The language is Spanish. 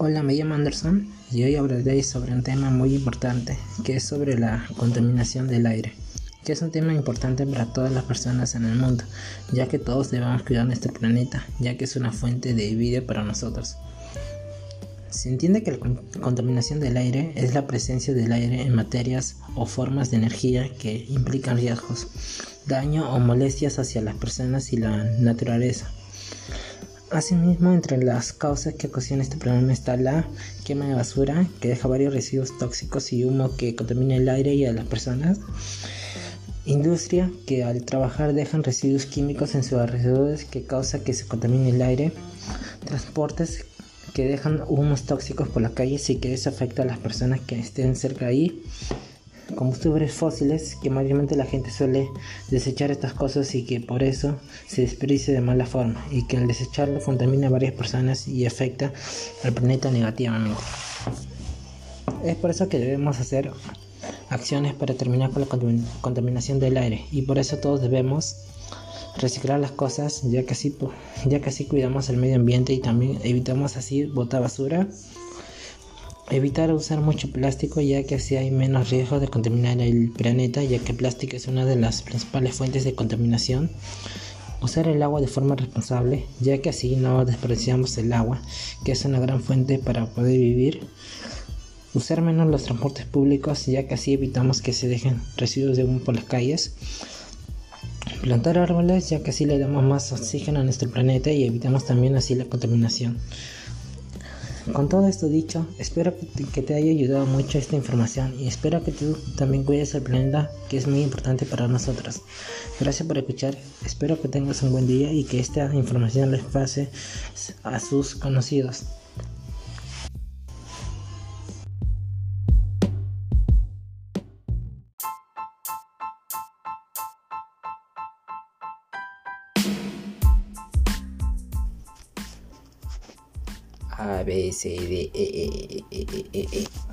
Hola, me llamo Anderson y hoy hablaré sobre un tema muy importante que es sobre la contaminación del aire, que es un tema importante para todas las personas en el mundo, ya que todos debemos cuidar nuestro planeta, ya que es una fuente de vida para nosotros. Se entiende que la contaminación del aire es la presencia del aire en materias o formas de energía que implican riesgos, daño o molestias hacia las personas y la naturaleza Asimismo, entre las causas que ocasionan este problema está la quema de basura, que deja varios residuos tóxicos y humo que contamina el aire y a las personas. Industria, que al trabajar dejan residuos químicos en sus alrededores que causa que se contamine el aire. Transportes, que dejan humos tóxicos por las calles y que eso afecta a las personas que estén cerca ahí combustibles fósiles que mayormente la gente suele desechar estas cosas y que por eso se desperdicia de mala forma y que al desecharlo contamina a varias personas y afecta al planeta negativamente. Es por eso que debemos hacer acciones para terminar con la contaminación del aire y por eso todos debemos reciclar las cosas ya que así, ya que así cuidamos el medio ambiente y también evitamos así botar basura Evitar usar mucho plástico ya que así hay menos riesgo de contaminar el planeta ya que el plástico es una de las principales fuentes de contaminación. Usar el agua de forma responsable ya que así no desperdiciamos el agua que es una gran fuente para poder vivir. Usar menos los transportes públicos ya que así evitamos que se dejen residuos de humo por las calles. Plantar árboles ya que así le damos más oxígeno a nuestro planeta y evitamos también así la contaminación. Con todo esto dicho, espero que te, haya ayudado mucho esta información y espero que tú también cuides el planeta que es muy importante para nosotros. Gracias por escuchar, espero que tengas un buen día y que esta información les pase a sus conocidos. A, B, C, D, E, E, E, E, E, E.